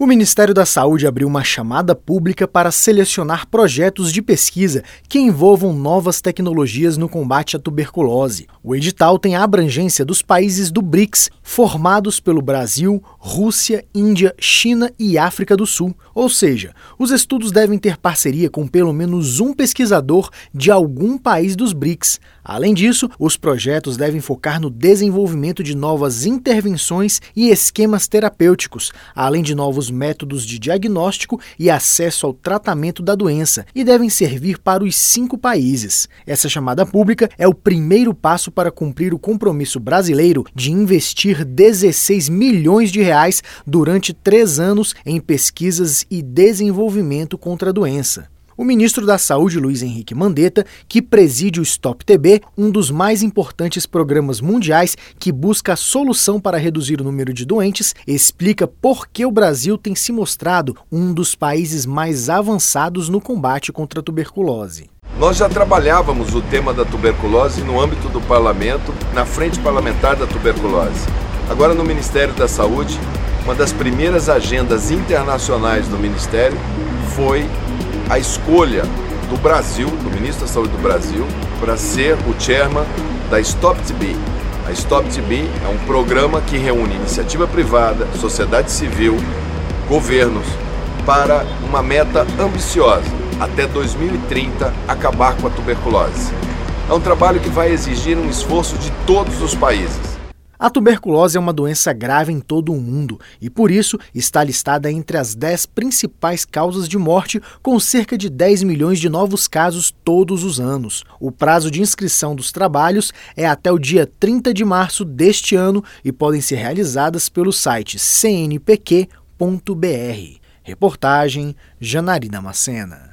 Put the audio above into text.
O Ministério da Saúde abriu uma chamada pública para selecionar projetos de pesquisa que envolvam novas tecnologias no combate à tuberculose. O edital tem a abrangência dos países do BRICS, formados pelo Brasil, Rússia, Índia, China e África do Sul. Ou seja, os estudos devem ter parceria com pelo menos um pesquisador de algum país dos BRICS. Além disso, os projetos devem focar no desenvolvimento de novas intervenções e esquemas terapêuticos, além de novos métodos de diagnóstico e acesso ao tratamento da doença e devem servir para os cinco países. Essa chamada pública é o primeiro passo para cumprir o compromisso brasileiro de investir 16 milhões de reais durante três anos em pesquisas e desenvolvimento contra a doença o ministro da Saúde, Luiz Henrique Mandetta, que preside o Stop TB, um dos mais importantes programas mundiais que busca a solução para reduzir o número de doentes, explica por que o Brasil tem se mostrado um dos países mais avançados no combate contra a tuberculose. Nós já trabalhávamos o tema da tuberculose no âmbito do parlamento, na frente parlamentar da tuberculose. Agora, no Ministério da Saúde, uma das primeiras agendas internacionais do Ministério foi a escolha do Brasil, do ministro da Saúde do Brasil, para ser o chairman da Stop TB. A Stop TB é um programa que reúne iniciativa privada, sociedade civil, governos, para uma meta ambiciosa, até 2030 acabar com a tuberculose. É um trabalho que vai exigir um esforço de todos os países. A tuberculose é uma doença grave em todo o mundo e, por isso, está listada entre as 10 principais causas de morte, com cerca de 10 milhões de novos casos todos os anos. O prazo de inscrição dos trabalhos é até o dia 30 de março deste ano e podem ser realizadas pelo site cnpq.br. Reportagem Janarina Macena.